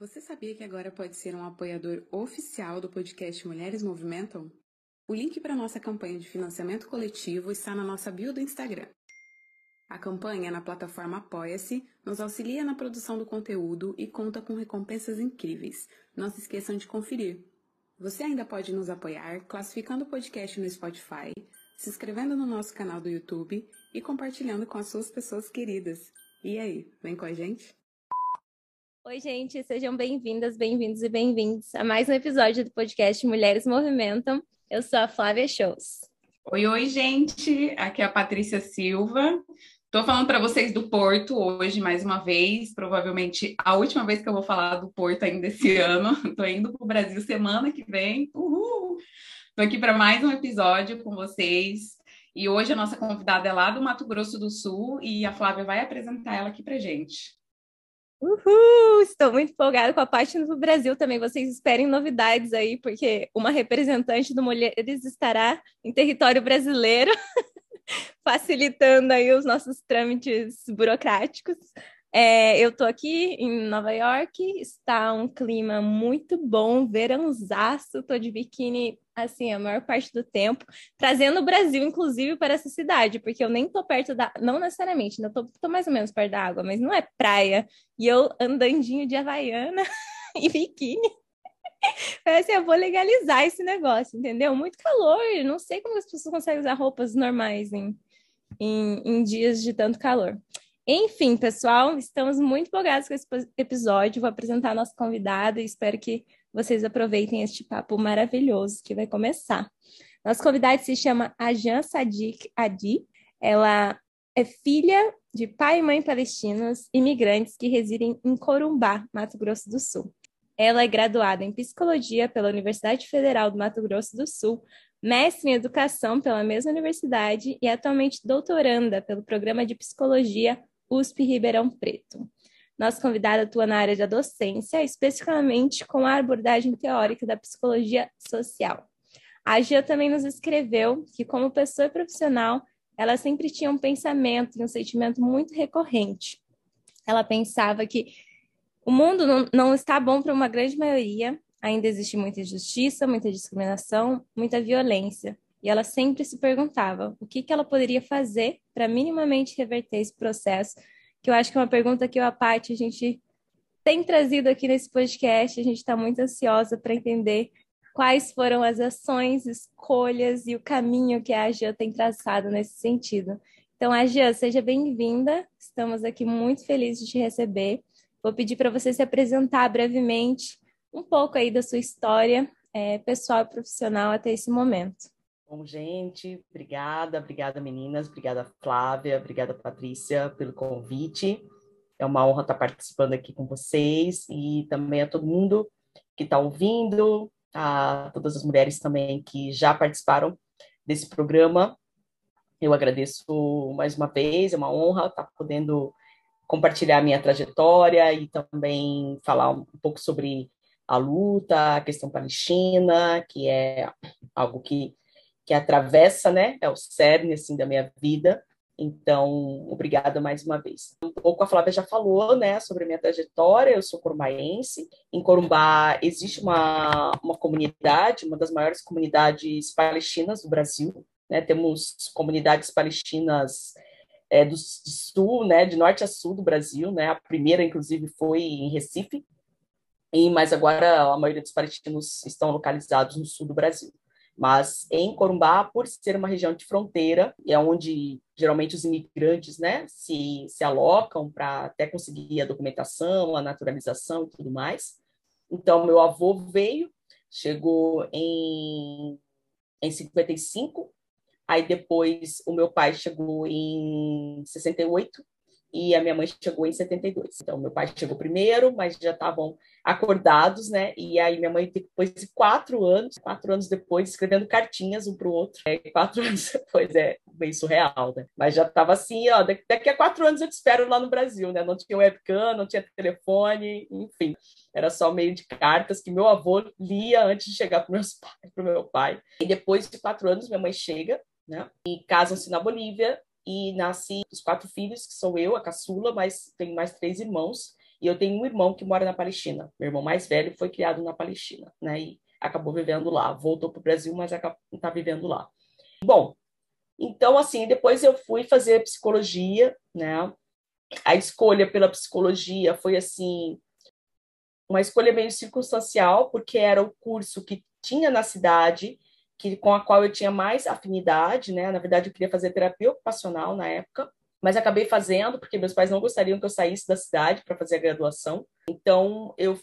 Você sabia que agora pode ser um apoiador oficial do podcast Mulheres Movimentam? O link para nossa campanha de financiamento coletivo está na nossa bio do Instagram. A campanha na plataforma Apoia-se nos auxilia na produção do conteúdo e conta com recompensas incríveis. Não se esqueçam de conferir. Você ainda pode nos apoiar classificando o podcast no Spotify, se inscrevendo no nosso canal do YouTube e compartilhando com as suas pessoas queridas. E aí, vem com a gente? Oi, gente, sejam bem-vindas, bem-vindos e bem-vindos a mais um episódio do podcast Mulheres Movimentam. Eu sou a Flávia Shows. Oi, oi, gente. Aqui é a Patrícia Silva. Estou falando para vocês do Porto hoje, mais uma vez. Provavelmente a última vez que eu vou falar do Porto ainda esse ano. Estou indo para o Brasil semana que vem. Uhul! Estou aqui para mais um episódio com vocês. E hoje a nossa convidada é lá do Mato Grosso do Sul e a Flávia vai apresentar ela aqui para gente. Uhul! Estou muito empolgada com a página do Brasil também. Vocês esperem novidades aí, porque uma representante do Mulheres estará em território brasileiro, facilitando aí os nossos trâmites burocráticos. É, eu estou aqui em Nova York, está um clima muito bom, verãozaço, estou de biquíni assim a maior parte do tempo, trazendo o Brasil, inclusive, para essa cidade, porque eu nem estou perto da. Não necessariamente, ainda estou mais ou menos perto da água, mas não é praia. E eu andandinho de Havaiana e biquíni. Parece eu vou legalizar esse negócio, entendeu? Muito calor, não sei como as pessoas conseguem usar roupas normais em, em, em dias de tanto calor. Enfim, pessoal, estamos muito empolgados com esse episódio. Vou apresentar a nossa convidada e espero que vocês aproveitem este papo maravilhoso que vai começar. Nossa convidada se chama Ajan Sadik Adi. Ela é filha de pai e mãe palestinos imigrantes que residem em Corumbá, Mato Grosso do Sul. Ela é graduada em psicologia pela Universidade Federal do Mato Grosso do Sul, mestre em educação pela mesma universidade e atualmente doutoranda pelo programa de psicologia USP Ribeirão Preto. Nossa convidada atua na área da docência, especificamente com a abordagem teórica da psicologia social. A Gia também nos escreveu que, como pessoa profissional, ela sempre tinha um pensamento e um sentimento muito recorrente. Ela pensava que o mundo não, não está bom para uma grande maioria, ainda existe muita injustiça, muita discriminação, muita violência. E ela sempre se perguntava o que, que ela poderia fazer para minimamente reverter esse processo, que eu acho que é uma pergunta que eu, a parte, a gente tem trazido aqui nesse podcast. A gente está muito ansiosa para entender quais foram as ações, escolhas e o caminho que a Agia tem traçado nesse sentido. Então, Agia, seja bem-vinda. Estamos aqui muito felizes de te receber. Vou pedir para você se apresentar brevemente um pouco aí da sua história é, pessoal e profissional até esse momento. Bom, gente, obrigada, obrigada meninas, obrigada Flávia, obrigada Patrícia pelo convite. É uma honra estar participando aqui com vocês e também a todo mundo que está ouvindo, a todas as mulheres também que já participaram desse programa. Eu agradeço mais uma vez, é uma honra estar podendo compartilhar minha trajetória e também falar um pouco sobre a luta, a questão palestina, que é algo que que atravessa, né, é o cerne, assim, da minha vida. Então, obrigada mais uma vez. Um pouco a Flávia já falou, né, sobre a minha trajetória. Eu sou corumbaense. Em Corumbá existe uma, uma comunidade, uma das maiores comunidades palestinas do Brasil. Né? Temos comunidades palestinas é, do, do, sul, né, de norte a sul do Brasil. Né? A primeira, inclusive, foi em Recife. E, mas agora a maioria dos palestinos estão localizados no sul do Brasil. Mas em Corumbá, por ser uma região de fronteira, é onde geralmente os imigrantes né, se, se alocam para até conseguir a documentação, a naturalização e tudo mais. Então, meu avô veio, chegou em, em 55, aí depois o meu pai chegou em 68, e a minha mãe chegou em 72. Então, meu pai chegou primeiro, mas já estavam acordados, né? E aí minha mãe, depois de quatro anos, quatro anos depois, escrevendo cartinhas um para o outro. É, quatro anos depois, é bem surreal, né? Mas já estava assim, ó, daqui a quatro anos eu te espero lá no Brasil, né? Não tinha webcam, não tinha telefone, enfim. Era só meio de cartas que meu avô lia antes de chegar para o meu pai. E depois de quatro anos, minha mãe chega, né? E casam-se na Bolívia e nasce os quatro filhos, que sou eu, a caçula, mas tenho mais três irmãos, e eu tenho um irmão que mora na Palestina. Meu irmão mais velho foi criado na Palestina, né? E acabou vivendo lá. Voltou para o Brasil, mas está vivendo lá. Bom, então, assim, depois eu fui fazer psicologia, né? A escolha pela psicologia foi, assim, uma escolha meio circunstancial, porque era o curso que tinha na cidade que com a qual eu tinha mais afinidade, né? Na verdade, eu queria fazer terapia ocupacional na época, mas acabei fazendo porque meus pais não gostariam que eu saísse da cidade para fazer a graduação. Então, eu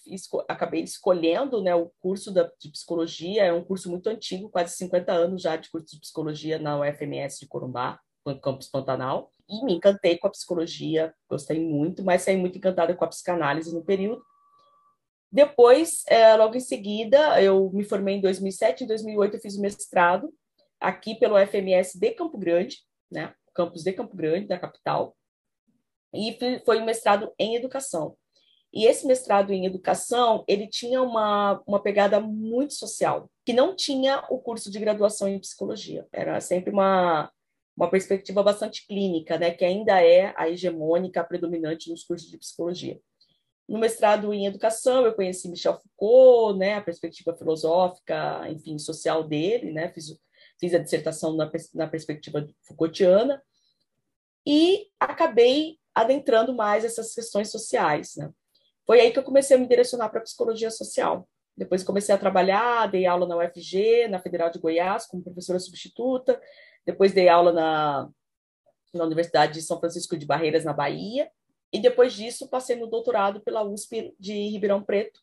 acabei escolhendo né, o curso da, de psicologia, é um curso muito antigo, quase 50 anos já de curso de psicologia na UFMS de Corumbá, no campus Pantanal. E me encantei com a psicologia, gostei muito, mas saí muito encantada com a psicanálise no período. Depois, é, logo em seguida, eu me formei em 2007, em 2008 eu fiz o mestrado aqui pelo FMS de Campo Grande, né? Campus de Campo Grande, da capital, e foi um mestrado em educação. E esse mestrado em educação, ele tinha uma, uma pegada muito social, que não tinha o curso de graduação em psicologia. Era sempre uma, uma perspectiva bastante clínica, né, que ainda é a hegemônica, a predominante nos cursos de psicologia. No mestrado em educação, eu conheci Michel Foucault, né, a perspectiva filosófica, enfim, social dele, né, fiz, fiz a dissertação na, na perspectiva Foucaultiana, e acabei adentrando mais essas questões sociais. Né. Foi aí que eu comecei a me direcionar para a psicologia social. Depois comecei a trabalhar, dei aula na UFG, na Federal de Goiás, como professora substituta. Depois dei aula na, na Universidade de São Francisco de Barreiras, na Bahia. E depois disso, passei no doutorado pela USP de Ribeirão Preto,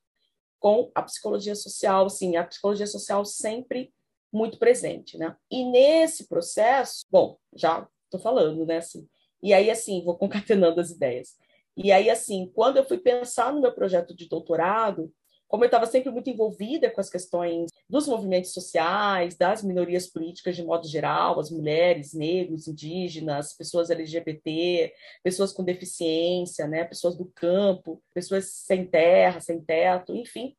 com a psicologia social, sim, a psicologia social sempre muito presente, né? E nesse processo, bom, já estou falando, né, assim, e aí, assim, vou concatenando as ideias. E aí, assim, quando eu fui pensar no meu projeto de doutorado, como eu estava sempre muito envolvida com as questões dos movimentos sociais, das minorias políticas de modo geral, as mulheres, negros, indígenas, pessoas LGBT, pessoas com deficiência, né, pessoas do campo, pessoas sem terra, sem teto, enfim,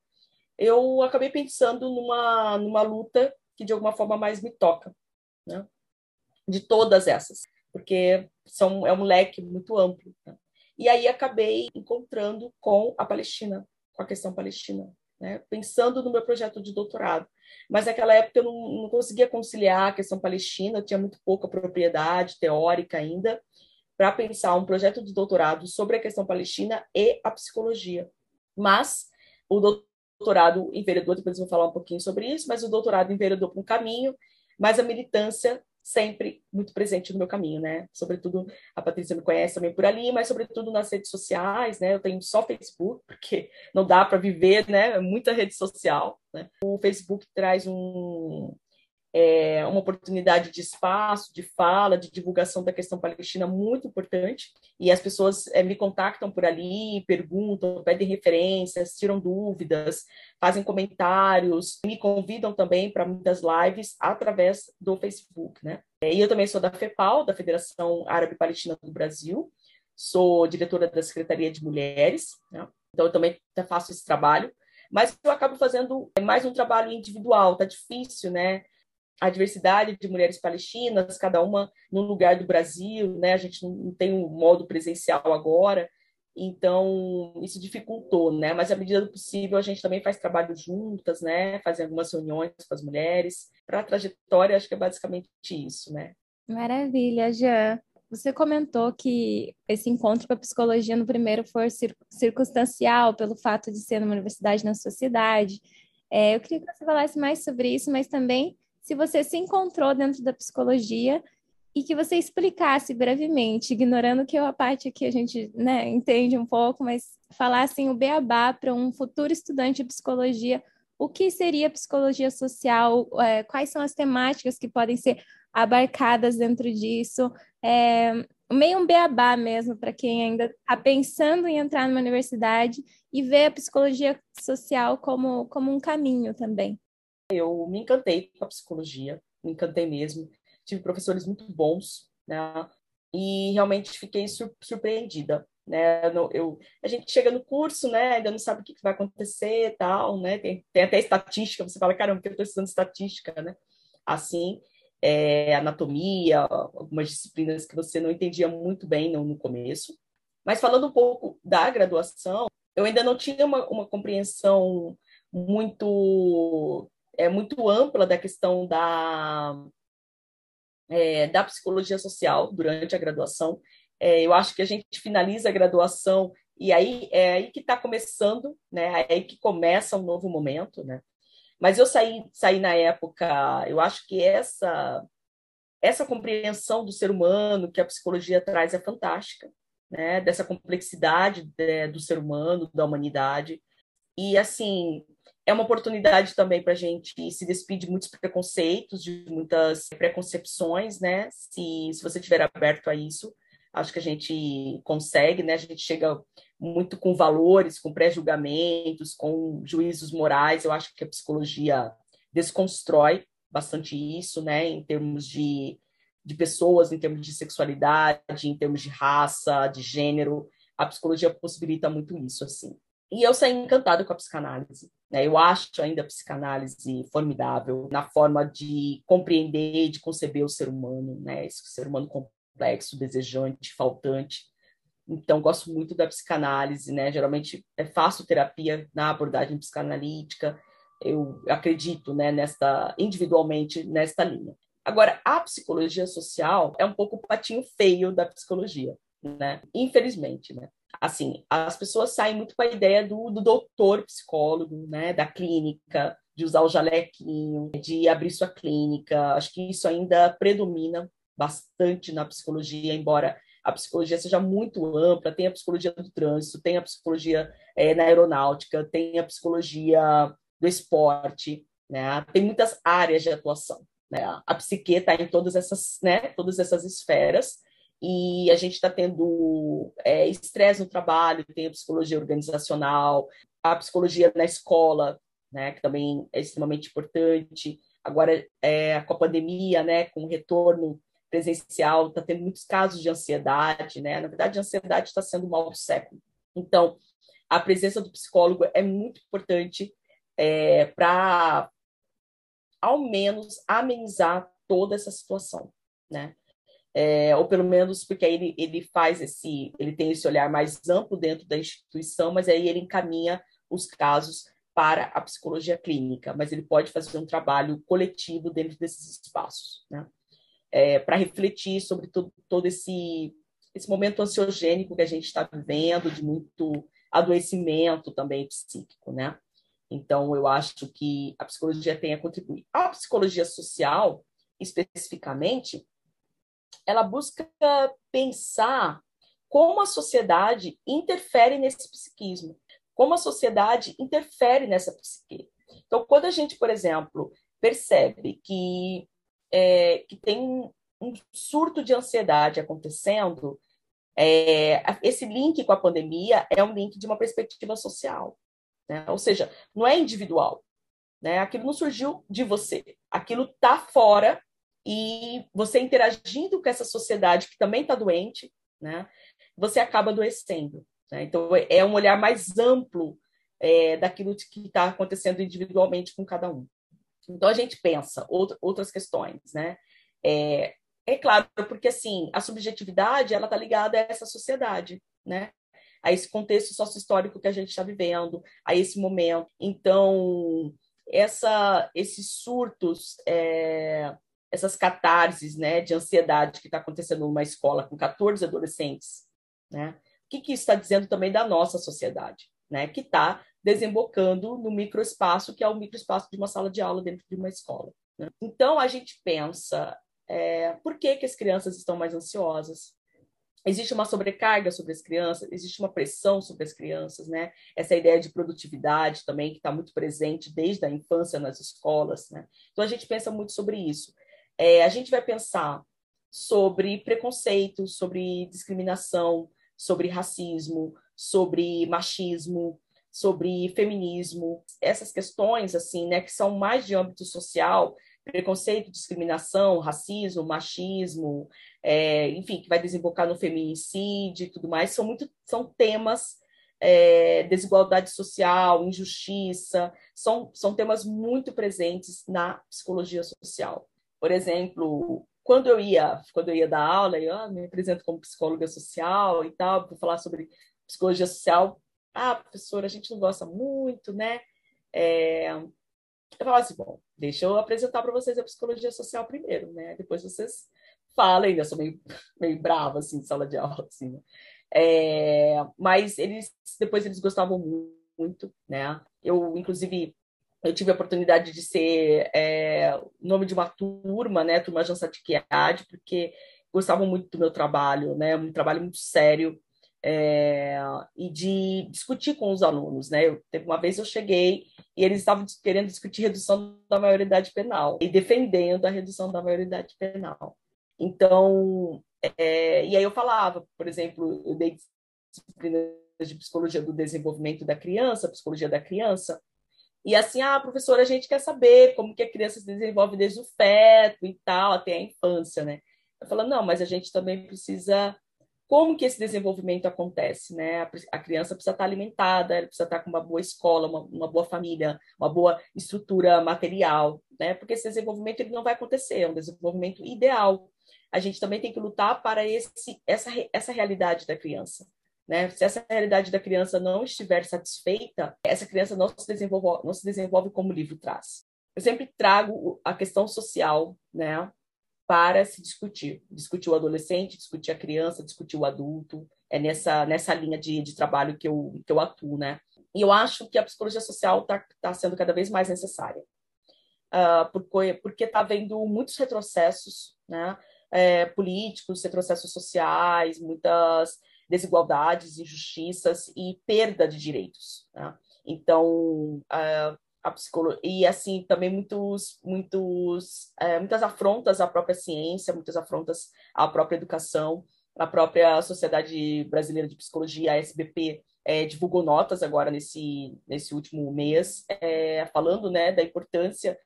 eu acabei pensando numa, numa luta que de alguma forma mais me toca, né, de todas essas, porque são, é um leque muito amplo. Né? E aí acabei encontrando com a Palestina, com a questão palestina, né? pensando no meu projeto de doutorado. Mas naquela época eu não, não conseguia conciliar a questão palestina, eu tinha muito pouca propriedade teórica ainda para pensar um projeto de doutorado sobre a questão palestina e a psicologia. Mas o doutorado enveredou, depois eu vou falar um pouquinho sobre isso, mas o doutorado enveredou para um caminho, mas a militância sempre muito presente no meu caminho, né? Sobretudo, a Patrícia me conhece também por ali, mas sobretudo nas redes sociais, né? Eu tenho só Facebook, porque não dá para viver, né? É muita rede social, né? O Facebook traz um, é, uma oportunidade de espaço, de fala, de divulgação da questão palestina muito importante. E as pessoas é, me contactam por ali, perguntam, pedem referências, tiram dúvidas, fazem comentários, me convidam também para muitas lives através do Facebook, né? E eu também sou da FEPAL, da Federação Árabe Palestina do Brasil, sou diretora da Secretaria de Mulheres, né? então eu também faço esse trabalho, mas eu acabo fazendo mais um trabalho individual, tá difícil, né? A diversidade de mulheres palestinas, cada uma num lugar do Brasil, né? A gente não tem um modo presencial agora, então isso dificultou, né? Mas à medida do possível a gente também faz trabalho juntas, né? Fazem algumas reuniões com as mulheres. Para a trajetória, acho que é basicamente isso, né? Maravilha, Jean. Você comentou que esse encontro com a psicologia no primeiro foi circunstancial pelo fato de ser numa universidade na sua cidade. É, eu queria que você falasse mais sobre isso, mas também se você se encontrou dentro da psicologia e que você explicasse brevemente, ignorando que a parte que a gente né, entende um pouco, mas falasse assim, o beabá para um futuro estudante de psicologia, o que seria psicologia social, é, quais são as temáticas que podem ser abarcadas dentro disso, é, meio um beabá mesmo para quem ainda está pensando em entrar numa universidade e ver a psicologia social como, como um caminho também. Eu me encantei com a psicologia, me encantei mesmo tive professores muito bons, né? E realmente fiquei surpreendida, né? Eu, a gente chega no curso, né? Ainda não sabe o que vai acontecer, tal, né? Tem, tem até estatística. Você fala, caramba, que eu estou estudando estatística, né? Assim, é, anatomia, algumas disciplinas que você não entendia muito bem no, no começo. Mas falando um pouco da graduação, eu ainda não tinha uma, uma compreensão muito é muito ampla da questão da é, da psicologia social durante a graduação. É, eu acho que a gente finaliza a graduação e aí é aí que está começando, né? É aí que começa um novo momento, né? Mas eu saí, saí na época, eu acho que essa essa compreensão do ser humano que a psicologia traz é fantástica, né? Dessa complexidade de, do ser humano, da humanidade. E assim, é uma oportunidade também para a gente se despedir de muitos preconceitos, de muitas preconcepções, né? Se, se você estiver aberto a isso, acho que a gente consegue, né? A gente chega muito com valores, com pré-julgamentos, com juízos morais. Eu acho que a psicologia desconstrói bastante isso, né? Em termos de, de pessoas, em termos de sexualidade, em termos de raça, de gênero. A psicologia possibilita muito isso, assim. E eu saí encantada com a psicanálise. Né? Eu acho ainda a psicanálise formidável na forma de compreender, de conceber o ser humano, né? esse ser humano complexo, desejante, faltante. Então, gosto muito da psicanálise, né? Geralmente é faço terapia na abordagem psicanalítica. Eu acredito, né, nesta individualmente nesta linha. Agora, a psicologia social é um pouco o patinho feio da psicologia, né? Infelizmente, né? Assim, as pessoas saem muito com a ideia do, do doutor psicólogo, né, da clínica, de usar o jalequinho, de abrir sua clínica. Acho que isso ainda predomina bastante na psicologia, embora a psicologia seja muito ampla, tem a psicologia do trânsito, tem a psicologia é, na aeronáutica, tem a psicologia do esporte, né? Tem muitas áreas de atuação. Né? A psique está em todas essas, né? Todas essas esferas e a gente está tendo é, estresse no trabalho, tem a psicologia organizacional, a psicologia na escola, né, que também é extremamente importante. Agora, é, com a pandemia, né, com o retorno presencial, está tendo muitos casos de ansiedade, né? Na verdade, a ansiedade está sendo o mal do século. Então, a presença do psicólogo é muito importante é, para, ao menos, amenizar toda essa situação, né? É, ou pelo menos porque aí ele, ele faz esse, ele tem esse olhar mais amplo dentro da instituição, mas aí ele encaminha os casos para a psicologia clínica, mas ele pode fazer um trabalho coletivo dentro desses espaços, né? É, para refletir sobre todo, todo esse, esse momento ansiogênico que a gente está vivendo, de muito adoecimento também psíquico, né? Então, eu acho que a psicologia tem a contribuir. A psicologia social, especificamente, ela busca pensar como a sociedade interfere nesse psiquismo, como a sociedade interfere nessa psique. Então, quando a gente, por exemplo, percebe que, é, que tem um surto de ansiedade acontecendo, é, esse link com a pandemia é um link de uma perspectiva social. Né? Ou seja, não é individual. Né? Aquilo não surgiu de você. Aquilo está fora e você interagindo com essa sociedade que também está doente, né, você acaba adoecendo. Né? Então, é um olhar mais amplo é, daquilo que está acontecendo individualmente com cada um. Então, a gente pensa outras questões, né? É, é claro, porque, assim, a subjetividade, ela está ligada a essa sociedade, né? A esse contexto sócio-histórico que a gente está vivendo, a esse momento. Então, essa, esses surtos é, essas catarses né, de ansiedade que está acontecendo numa escola com 14 adolescentes. Né? O que, que isso está dizendo também da nossa sociedade, né? que está desembocando no microespaço, que é o microespaço de uma sala de aula dentro de uma escola. Né? Então, a gente pensa, é, por que, que as crianças estão mais ansiosas? existe uma sobrecarga sobre as crianças, existe uma pressão sobre as crianças, né? Essa ideia de produtividade também que está muito presente desde a infância nas escolas, né? Então a gente pensa muito sobre isso. É, a gente vai pensar sobre preconceito, sobre discriminação, sobre racismo, sobre machismo, sobre feminismo, essas questões assim, né, que são mais de âmbito social, preconceito, discriminação, racismo, machismo, é, enfim, que vai desembocar no feminicídio e tudo mais, são muito são temas é, desigualdade social, injustiça, são, são temas muito presentes na psicologia social. Por exemplo, quando eu ia quando eu ia dar aula, eu ah, me apresento como psicóloga social e tal, para falar sobre psicologia social. Ah, professora, a gente não gosta muito, né? É, eu falava assim, bom, deixa eu apresentar para vocês a psicologia social primeiro, né? Depois vocês falem, ainda sou meio, meio brava, assim, de sala de aula, assim, né? É, mas eles, depois eles gostavam muito, né? Eu, inclusive, eu tive a oportunidade de ser é, nome de uma turma, né? Turma Jansa de Quiade, porque gostavam muito do meu trabalho, né? Um trabalho muito sério, é, e de discutir com os alunos, né? Eu, teve uma vez eu cheguei e eles estavam querendo discutir redução da maioridade penal e defendendo a redução da maioridade penal. Então, é, e aí eu falava, por exemplo, eu dei disciplinas de psicologia do desenvolvimento da criança, psicologia da criança, e assim, ah, professora, a gente quer saber como que a criança se desenvolve desde o feto e tal, até a infância, né? Eu falo, não, mas a gente também precisa como que esse desenvolvimento acontece, né? A criança precisa estar alimentada, ela precisa estar com uma boa escola, uma, uma boa família, uma boa estrutura material, né? Porque esse desenvolvimento ele não vai acontecer, é um desenvolvimento ideal. A gente também tem que lutar para esse, essa, essa realidade da criança. Né? Se essa realidade da criança não estiver satisfeita, essa criança não se desenvolve, não se desenvolve como o livro traz. Eu sempre trago a questão social, né? para se discutir. Discutir o adolescente, discutir a criança, discutir o adulto. É nessa, nessa linha de, de trabalho que eu, que eu atuo, né? E eu acho que a psicologia social está tá sendo cada vez mais necessária. Uh, porque está havendo muitos retrocessos né? É, políticos, retrocessos sociais, muitas desigualdades, injustiças e perda de direitos. Né? Então, uh, a psicologia e assim também muitos muitos é, muitas afrontas à própria ciência muitas afrontas à própria educação a própria sociedade brasileira de psicologia a SBP é, divulgou notas agora nesse nesse último mês é, falando né da importância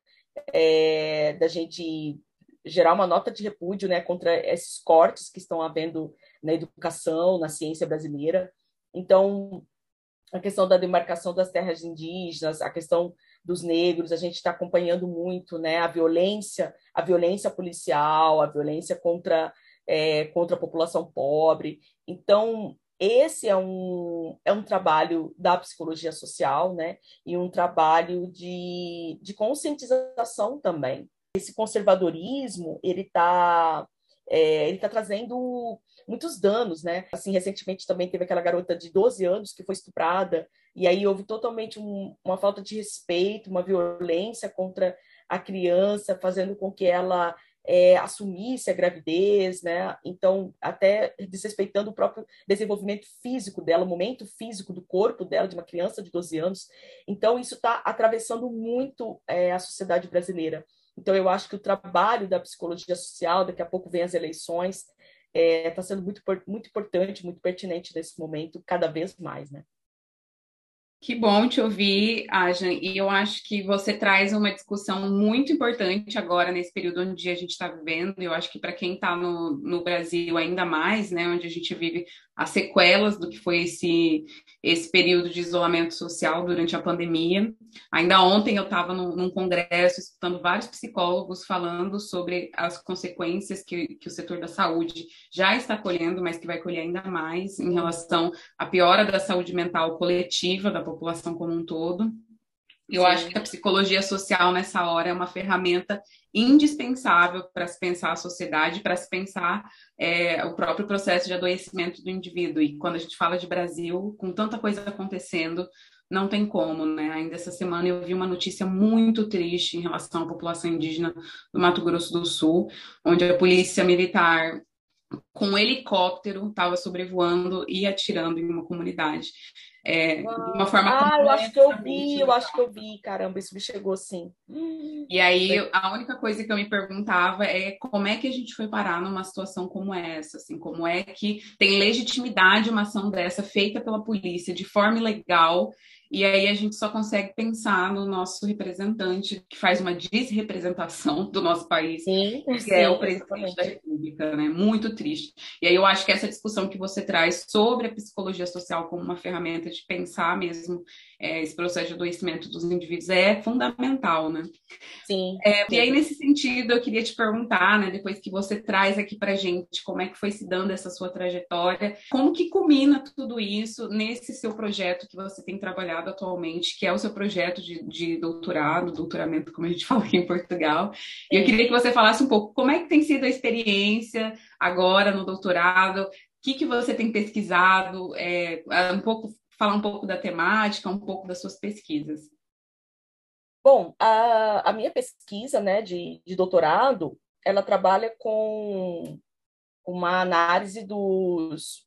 é, da gente gerar uma nota de repúdio né contra esses cortes que estão havendo na educação na ciência brasileira então a questão da demarcação das terras indígenas, a questão dos negros, a gente está acompanhando muito né, a violência, a violência policial, a violência contra, é, contra a população pobre. Então, esse é um, é um trabalho da psicologia social, né? E um trabalho de, de conscientização também. Esse conservadorismo, ele está é, ele tá trazendo muitos danos, né? Assim, recentemente também teve aquela garota de 12 anos que foi estuprada, e aí houve totalmente um, uma falta de respeito, uma violência contra a criança, fazendo com que ela é, assumisse a gravidez, né? Então, até desrespeitando o próprio desenvolvimento físico dela, o momento físico do corpo dela, de uma criança de 12 anos. Então, isso está atravessando muito é, a sociedade brasileira. Então, eu acho que o trabalho da psicologia social, daqui a pouco vem as eleições, está é, tá sendo muito, muito importante, muito pertinente nesse momento, cada vez mais, né? Que bom te ouvir, Ajan, e eu acho que você traz uma discussão muito importante agora nesse período onde a gente está vivendo, eu acho que para quem está no, no Brasil ainda mais, né, onde a gente vive as sequelas do que foi esse, esse período de isolamento social durante a pandemia. Ainda ontem eu estava num, num, congresso escutando vários psicólogos falando sobre as consequências que, que o setor da saúde já está colhendo, mas que vai colher ainda mais em relação à piora da saúde mental coletiva da população como um todo. Eu Sim. acho que a psicologia social nessa hora é uma ferramenta indispensável para se pensar a sociedade, para se pensar é, o próprio processo de adoecimento do indivíduo. E quando a gente fala de Brasil, com tanta coisa acontecendo, não tem como, né? Ainda essa semana eu vi uma notícia muito triste em relação à população indígena do Mato Grosso do Sul, onde a polícia militar com um helicóptero estava sobrevoando e atirando em uma comunidade. É, de uma forma ah, eu acho que eu vi, eu acho que eu vi, caramba, isso me chegou assim. E aí, a única coisa que eu me perguntava é como é que a gente foi parar numa situação como essa, assim, como é que tem legitimidade uma ação dessa feita pela polícia de forma ilegal e aí a gente só consegue pensar no nosso representante, que faz uma desrepresentação do nosso país, sim, que sim, é o presidente exatamente. da República, né? Muito triste. E aí eu acho que essa discussão que você traz sobre a psicologia social como uma ferramenta de pensar mesmo é, esse processo de adoecimento dos indivíduos é fundamental, né? Sim, é. E aí, nesse sentido, eu queria te perguntar, né, depois que você traz aqui pra gente como é que foi se dando essa sua trajetória, como que culmina tudo isso nesse seu projeto que você tem trabalhado atualmente, que é o seu projeto de, de doutorado, doutoramento, como a gente fala aqui em Portugal. E eu queria que você falasse um pouco como é que tem sido a experiência agora no doutorado, o que, que você tem pesquisado, é, um pouco falar um pouco da temática, um pouco das suas pesquisas. Bom, a, a minha pesquisa né, de, de doutorado, ela trabalha com uma análise dos,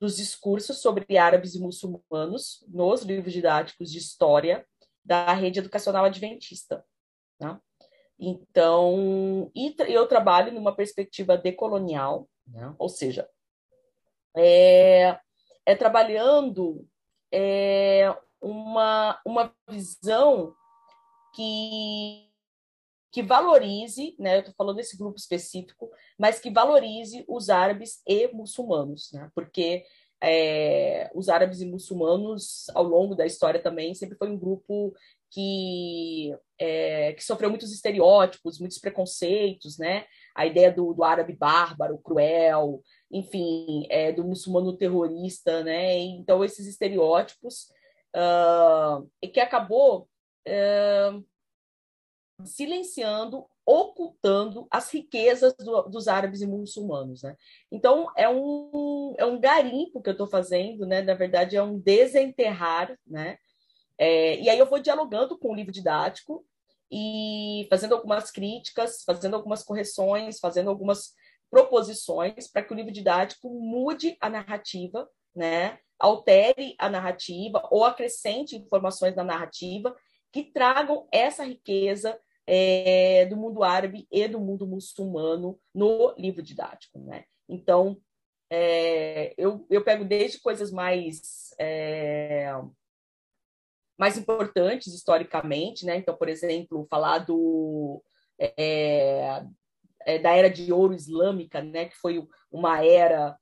dos discursos sobre árabes e muçulmanos nos livros didáticos de história da rede educacional adventista. Né? Então, e eu trabalho numa perspectiva decolonial, né? ou seja, é, é trabalhando é, uma, uma visão que, que valorize, né, eu estou falando desse grupo específico, mas que valorize os árabes e muçulmanos, né, porque é, os árabes e muçulmanos, ao longo da história também, sempre foi um grupo que, é, que sofreu muitos estereótipos, muitos preconceitos, né? A ideia do, do árabe bárbaro, cruel, enfim, é, do muçulmano terrorista, né? Então, esses estereótipos, uh, e que acabou uh, silenciando, ocultando as riquezas do, dos árabes e muçulmanos, né? Então, é um, é um garimpo que eu estou fazendo, né? Na verdade, é um desenterrar, né? É, e aí eu vou dialogando com o livro didático e fazendo algumas críticas, fazendo algumas correções, fazendo algumas proposições para que o livro didático mude a narrativa, né? altere a narrativa ou acrescente informações na narrativa que tragam essa riqueza é, do mundo árabe e do mundo muçulmano no livro didático. Né? Então, é, eu, eu pego desde coisas mais. É, mais importantes historicamente, né? Então, por exemplo, falar do, é, é, da era de ouro islâmica, né, que foi uma era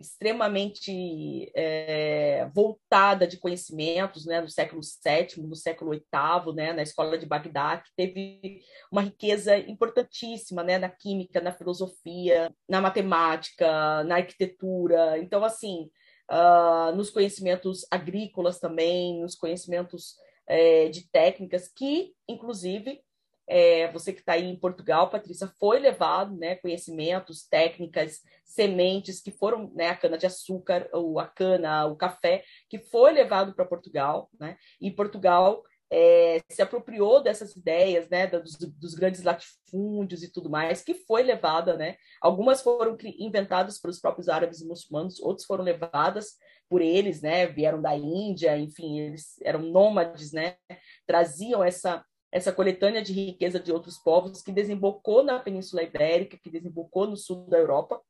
extremamente é, voltada de conhecimentos, né, no século VII, no século VIII, né, na escola de Bagdá, que teve uma riqueza importantíssima, né, na química, na filosofia, na matemática, na arquitetura. Então, assim, uh, nos conhecimentos agrícolas também, nos conhecimentos é, de técnicas que, inclusive, é, você que está aí em Portugal, Patrícia, foi levado né, conhecimentos, técnicas, sementes que foram, né, a cana-de-açúcar, a cana, o café, que foi levado para Portugal, né? E Portugal é, se apropriou dessas ideias, né, dos, dos, grandes latifúndios e tudo mais, que foi levada, né? Algumas foram inventadas pelos próprios árabes e muçulmanos, outras foram levadas por eles, né? Vieram da Índia, enfim, eles eram nômades, né? Traziam essa essa coletânea de riqueza de outros povos que desembocou na Península Ibérica, que desembocou no sul da Europa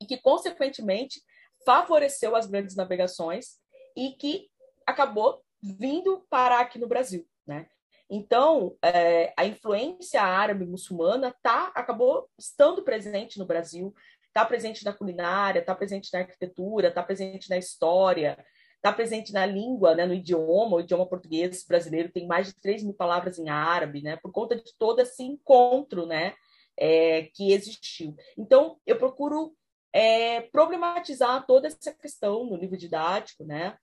e que, consequentemente, favoreceu as grandes navegações e que acabou vindo parar aqui no Brasil, né? Então, é, a influência árabe muçulmana tá, acabou estando presente no Brasil, está presente na culinária, está presente na arquitetura, está presente na história, está presente na língua, né, no idioma, o idioma português brasileiro tem mais de 3 mil palavras em árabe, né, por conta de todo esse encontro, né, é, que existiu. Então, eu procuro é, problematizar toda essa questão no livro didático, né,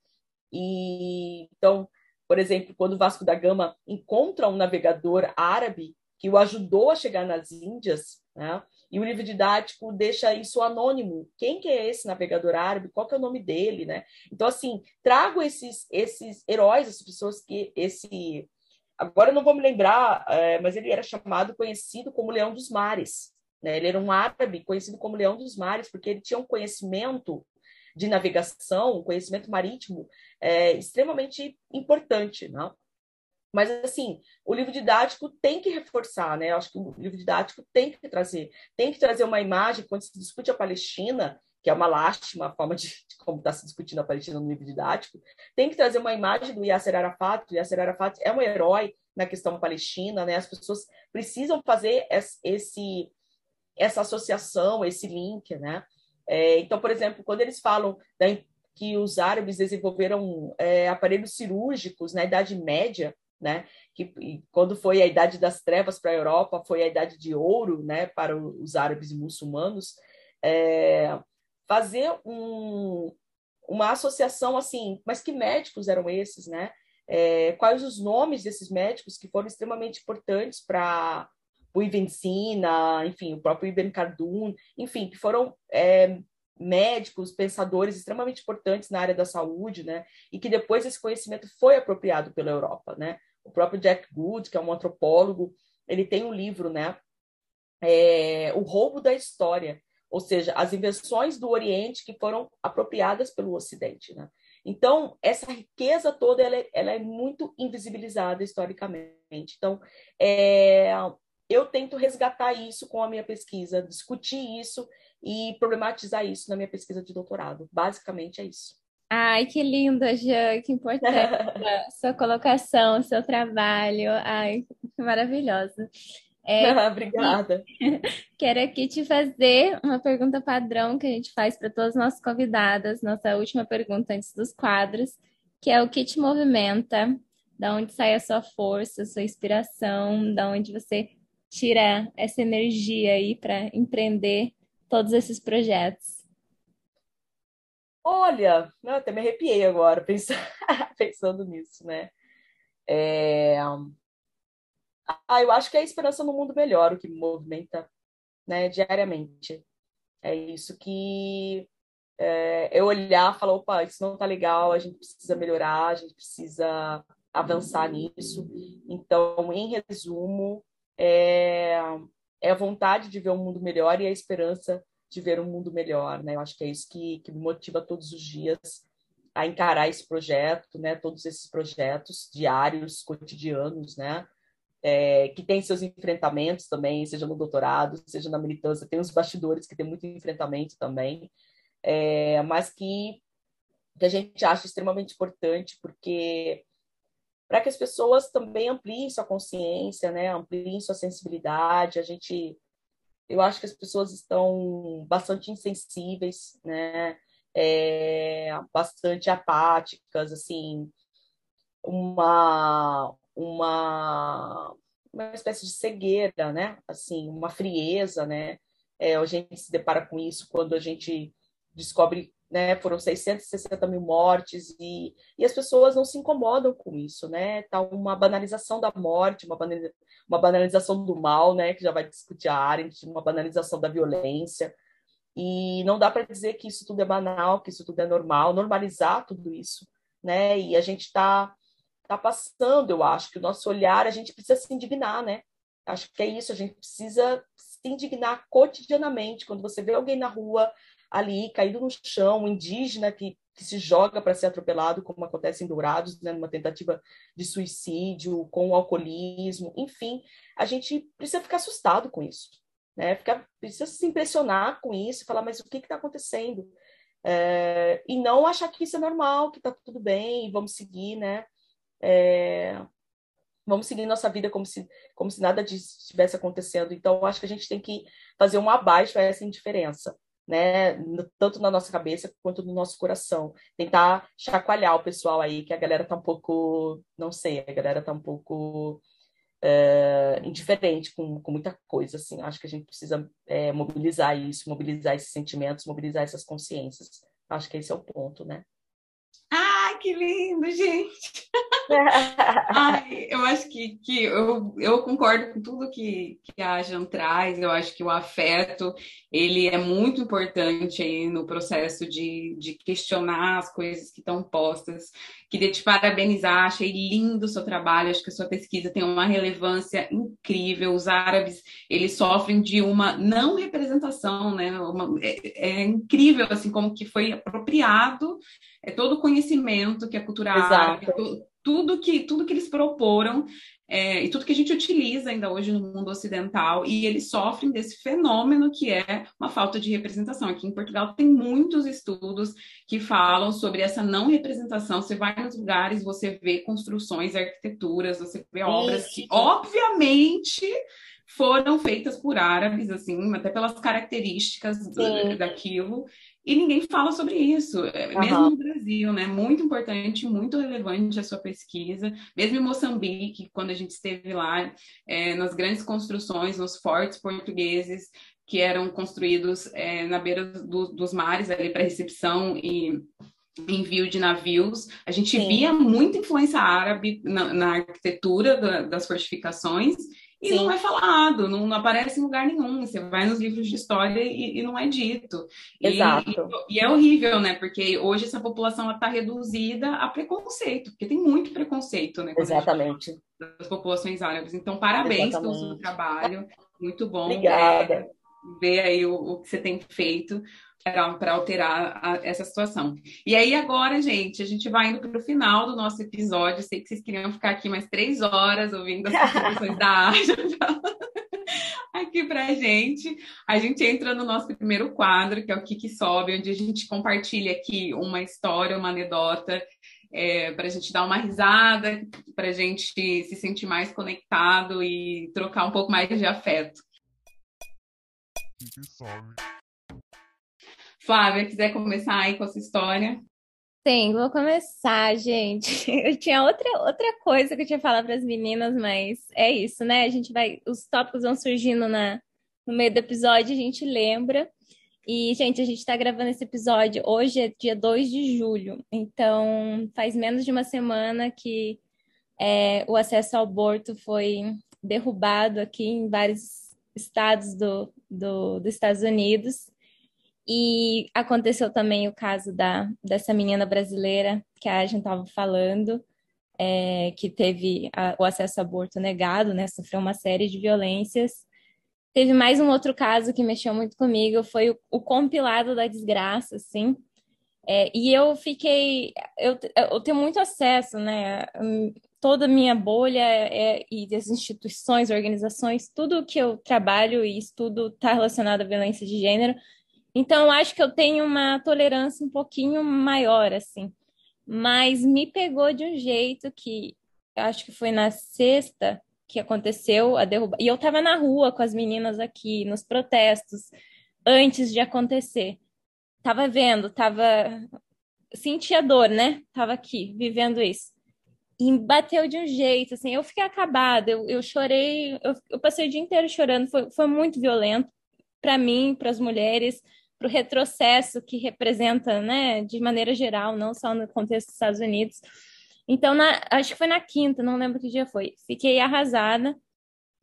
e então, por exemplo, quando Vasco da Gama encontra um navegador árabe que o ajudou a chegar nas Índias, né, e o livro didático deixa isso anônimo. Quem que é esse navegador árabe? Qual que é o nome dele, né? Então, assim, trago esses, esses heróis, essas pessoas que esse... Agora eu não vou me lembrar, é, mas ele era chamado, conhecido como Leão dos Mares. Né? Ele era um árabe conhecido como Leão dos Mares, porque ele tinha um conhecimento de navegação, conhecimento marítimo é, extremamente importante, né? Mas, assim, o livro didático tem que reforçar, né? Eu acho que o livro didático tem que trazer, tem que trazer uma imagem, quando se discute a Palestina, que é uma lástima a forma de, de como está se discutindo a Palestina no livro didático, tem que trazer uma imagem do Yasser Arafat. O Yasser Arafat é um herói na questão palestina, né? As pessoas precisam fazer esse, essa associação, esse link, né? É, então, por exemplo, quando eles falam da, que os árabes desenvolveram é, aparelhos cirúrgicos na Idade Média, né? Que quando foi a idade das trevas para a Europa, foi a idade de ouro, né? Para os árabes e muçulmanos, é, fazer um, uma associação assim, mas que médicos eram esses, né? É, quais os nomes desses médicos que foram extremamente importantes para o Ibn Sina, enfim, o próprio Ibn Khaldun, enfim, que foram é, médicos, pensadores extremamente importantes na área da saúde, né? E que depois esse conhecimento foi apropriado pela Europa, né? O próprio Jack Good, que é um antropólogo, ele tem um livro, né? É, o roubo da história, ou seja, as invenções do Oriente que foram apropriadas pelo Ocidente, né? Então, essa riqueza toda ela é, ela é muito invisibilizada historicamente. Então, é, eu tento resgatar isso com a minha pesquisa, discutir isso e problematizar isso na minha pesquisa de doutorado. Basicamente é isso. Ai, que linda, Jean, que importante sua colocação, seu trabalho. Ai, que maravilhosa. É, Obrigada. Quero aqui te fazer uma pergunta padrão que a gente faz para todas as nossas convidadas, nossa última pergunta antes dos quadros, que é o que te movimenta, da onde sai a sua força, a sua inspiração, da onde você tira essa energia aí para empreender todos esses projetos? Olha, eu até me arrepiei agora pensando, pensando nisso, né? É... Ah, eu acho que é a esperança no mundo melhor o que me movimenta né, diariamente. É isso que é, eu olhar e falar, opa, isso não tá legal, a gente precisa melhorar, a gente precisa avançar nisso. Então, em resumo, é, é a vontade de ver um mundo melhor e a esperança de ver um mundo melhor, né? Eu acho que é isso que, que me motiva todos os dias a encarar esse projeto, né? Todos esses projetos diários, cotidianos, né? É, que tem seus enfrentamentos também, seja no doutorado, seja na militância, tem os bastidores que tem muito enfrentamento também, é, mas que, que a gente acha extremamente importante, porque para que as pessoas também ampliem sua consciência, né? ampliem sua sensibilidade. A gente, eu acho que as pessoas estão bastante insensíveis, né? É, bastante apáticas, assim, uma, uma, uma espécie de cegueira, né? Assim, uma frieza, né? É, a gente se depara com isso quando a gente descobre né? Foram 660 mil mortes e, e as pessoas não se incomodam com isso, né? Tá uma banalização da morte, uma, uma banalização do mal, né? Que já vai discutir a Arendt, uma banalização da violência. E não dá para dizer que isso tudo é banal, que isso tudo é normal, normalizar tudo isso, né? E a gente está tá passando, eu acho, que o nosso olhar, a gente precisa se indignar, né? Acho que é isso, a gente precisa se indignar cotidianamente. Quando você vê alguém na rua ali caído no chão, um indígena que, que se joga para ser atropelado, como acontece em Dourados, né, numa tentativa de suicídio, com o alcoolismo, enfim, a gente precisa ficar assustado com isso, né? Ficar, precisa se impressionar com isso, falar, mas o que está acontecendo? É, e não achar que isso é normal, que está tudo bem, vamos seguir, né? É, vamos seguir nossa vida como se, como se nada disso estivesse acontecendo. Então, acho que a gente tem que fazer um abaixo a essa indiferença né? Tanto na nossa cabeça quanto no nosso coração. Tentar chacoalhar o pessoal aí, que a galera tá um pouco, não sei, a galera tá um pouco é, indiferente com, com muita coisa, assim. Acho que a gente precisa é, mobilizar isso, mobilizar esses sentimentos, mobilizar essas consciências. Acho que esse é o ponto, né? Que lindo, gente! Ai, eu acho que, que eu, eu concordo com tudo que, que a Jan traz. Eu acho que o afeto ele é muito importante aí no processo de, de questionar as coisas que estão postas. Queria te parabenizar, achei lindo o seu trabalho, acho que a sua pesquisa tem uma relevância incrível. Os árabes, eles sofrem de uma não representação, né? Uma, é, é incrível assim como que foi apropriado é todo o conhecimento que a cultura Exato. árabe, tudo que, tudo que eles proporam é, e tudo que a gente utiliza ainda hoje no mundo ocidental, e eles sofrem desse fenômeno que é uma falta de representação. Aqui em Portugal tem muitos estudos que falam sobre essa não representação. Você vai nos lugares, você vê construções, arquiteturas, você vê obras que, obviamente, foram feitas por árabes, assim, até pelas características Sim. daquilo, e ninguém fala sobre isso, uhum. mesmo no Brasil, né? Muito importante, muito relevante a sua pesquisa. Mesmo em Moçambique, quando a gente esteve lá, é, nas grandes construções, nos fortes portugueses, que eram construídos é, na beira do, dos mares, ali para recepção e envio de navios. A gente Sim. via muita influência árabe na, na arquitetura da, das fortificações e Sim. não é falado, não, não, aparece em lugar nenhum. Você vai nos livros de história e, e não é dito. Exato. E, e, é horrível, né? Porque hoje essa população está reduzida a preconceito, porque tem muito preconceito, né? Exatamente. Das populações árabes. Então, parabéns Exatamente. pelo seu trabalho. Muito bom. Obrigada. É, ver aí o, o que você tem feito para alterar a, essa situação. E aí agora, gente, a gente vai indo para o final do nosso episódio. Sei que vocês queriam ficar aqui mais três horas ouvindo as contribuições da Aja aqui para a gente. A gente entra no nosso primeiro quadro, que é o Kiki Sobe, onde a gente compartilha aqui uma história, uma anedota, é, para a gente dar uma risada, para a gente se sentir mais conectado e trocar um pouco mais de afeto. Flávia, quiser começar aí com essa história? Sim, vou começar, gente. Eu tinha outra, outra coisa que eu tinha falado para as meninas, mas é isso, né? A gente vai, os tópicos vão surgindo na, no meio do episódio, a gente lembra. E, gente, a gente está gravando esse episódio. Hoje é dia 2 de julho, então faz menos de uma semana que é, o acesso ao aborto foi derrubado aqui em vários estados do, do, dos Estados Unidos. E aconteceu também o caso da, dessa menina brasileira que a gente estava falando, é, que teve a, o acesso ao aborto negado, né? Sofreu uma série de violências. Teve mais um outro caso que mexeu muito comigo, foi o, o compilado da desgraça, assim. É, e eu fiquei, eu, eu tenho muito acesso, né? Toda a minha bolha é, e as instituições, organizações, tudo que eu trabalho e estudo está relacionado à violência de gênero. Então, eu acho que eu tenho uma tolerância um pouquinho maior, assim. Mas me pegou de um jeito que acho que foi na sexta que aconteceu a derruba. E eu estava na rua com as meninas aqui, nos protestos, antes de acontecer. Tava vendo, tava. Sentia dor, né? Tava aqui, vivendo isso. E bateu de um jeito, assim, eu fiquei acabada, eu, eu chorei, eu, eu passei o dia inteiro chorando, foi, foi muito violento para mim, para as mulheres para o retrocesso que representa, né, de maneira geral, não só no contexto dos Estados Unidos. Então, na, acho que foi na quinta, não lembro que dia foi. Fiquei arrasada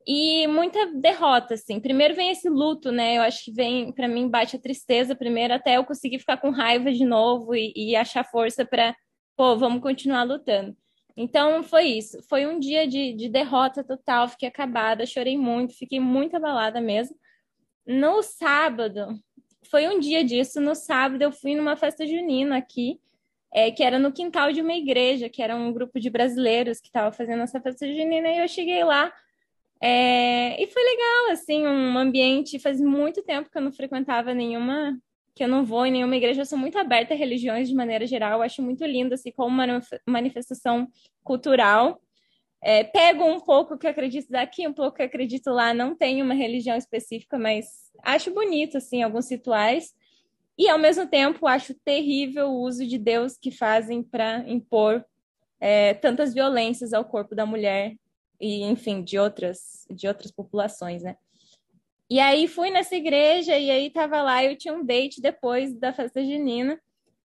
e muita derrota, assim. Primeiro vem esse luto, né? Eu acho que vem, para mim, bate a tristeza primeiro, até eu conseguir ficar com raiva de novo e, e achar força para, pô, vamos continuar lutando. Então, foi isso. Foi um dia de, de derrota total, fiquei acabada, chorei muito, fiquei muito abalada mesmo. No sábado, foi um dia disso. No sábado, eu fui numa festa junina aqui, é, que era no quintal de uma igreja, que era um grupo de brasileiros que estava fazendo essa festa junina, e eu cheguei lá. É, e foi legal, assim, um ambiente. Faz muito tempo que eu não frequentava nenhuma, que eu não vou em nenhuma igreja. Eu sou muito aberta a religiões de maneira geral. Eu acho muito lindo, assim, como uma manifestação cultural. É, pego um pouco que acredito daqui, um pouco que acredito lá. Não tenho uma religião específica, mas acho bonito, assim, alguns rituais. E, ao mesmo tempo, acho terrível o uso de Deus que fazem para impor é, tantas violências ao corpo da mulher e, enfim, de outras, de outras populações, né? E aí fui nessa igreja e aí tava lá, eu tinha um date depois da festa junina.